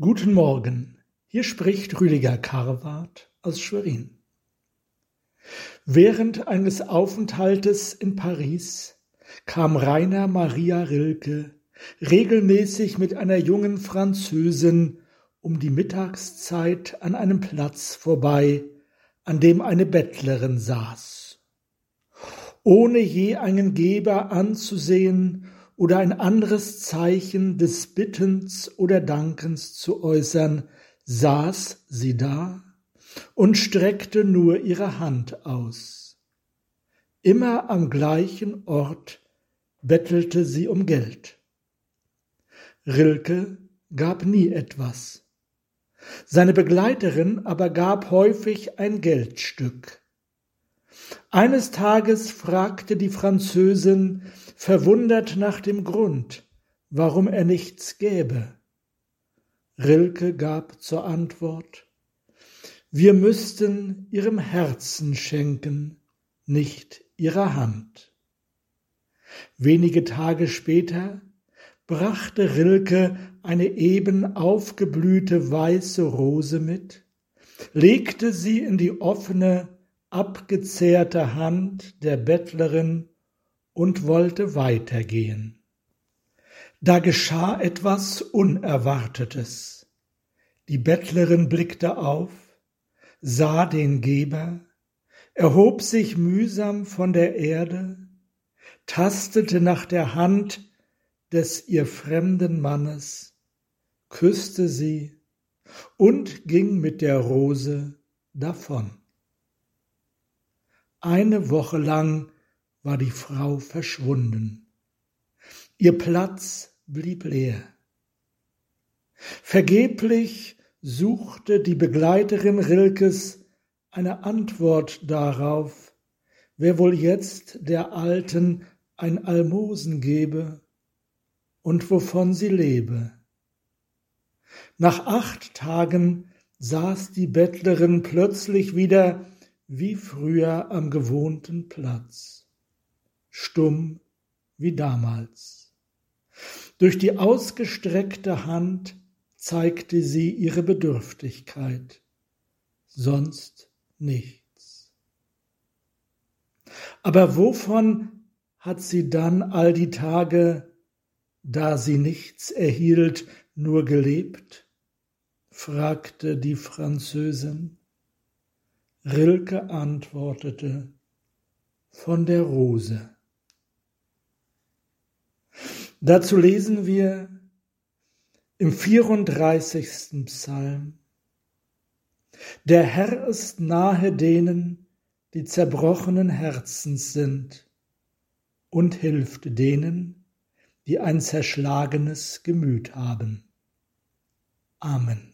Guten Morgen, hier spricht Rüdiger Karwart aus Schwerin. Während eines Aufenthaltes in Paris kam Rainer Maria Rilke regelmäßig mit einer jungen Französin um die Mittagszeit an einem Platz vorbei, an dem eine Bettlerin saß. Ohne je einen Geber anzusehen oder ein anderes Zeichen des Bittens oder Dankens zu äußern, saß sie da und streckte nur ihre Hand aus. Immer am gleichen Ort bettelte sie um Geld. Rilke gab nie etwas. Seine Begleiterin aber gab häufig ein Geldstück. Eines Tages fragte die Französin verwundert nach dem Grund, warum er nichts gäbe. Rilke gab zur Antwort Wir müssten ihrem Herzen schenken, nicht ihrer Hand. Wenige Tage später brachte Rilke eine eben aufgeblühte weiße Rose mit, legte sie in die offene abgezehrte Hand der Bettlerin und wollte weitergehen. Da geschah etwas Unerwartetes. Die Bettlerin blickte auf, sah den Geber, erhob sich mühsam von der Erde, tastete nach der Hand des ihr fremden Mannes, küsste sie und ging mit der Rose davon. Eine Woche lang war die Frau verschwunden. Ihr Platz blieb leer. Vergeblich suchte die Begleiterin Rilkes eine Antwort darauf, wer wohl jetzt der Alten ein Almosen gebe und wovon sie lebe. Nach acht Tagen saß die Bettlerin plötzlich wieder wie früher am gewohnten Platz, stumm wie damals. Durch die ausgestreckte Hand zeigte sie ihre Bedürftigkeit, sonst nichts. Aber wovon hat sie dann all die Tage, da sie nichts erhielt, nur gelebt? fragte die Französin. Rilke antwortete von der Rose. Dazu lesen wir im 34. Psalm Der Herr ist nahe denen, die zerbrochenen Herzens sind, und hilft denen, die ein zerschlagenes Gemüt haben. Amen.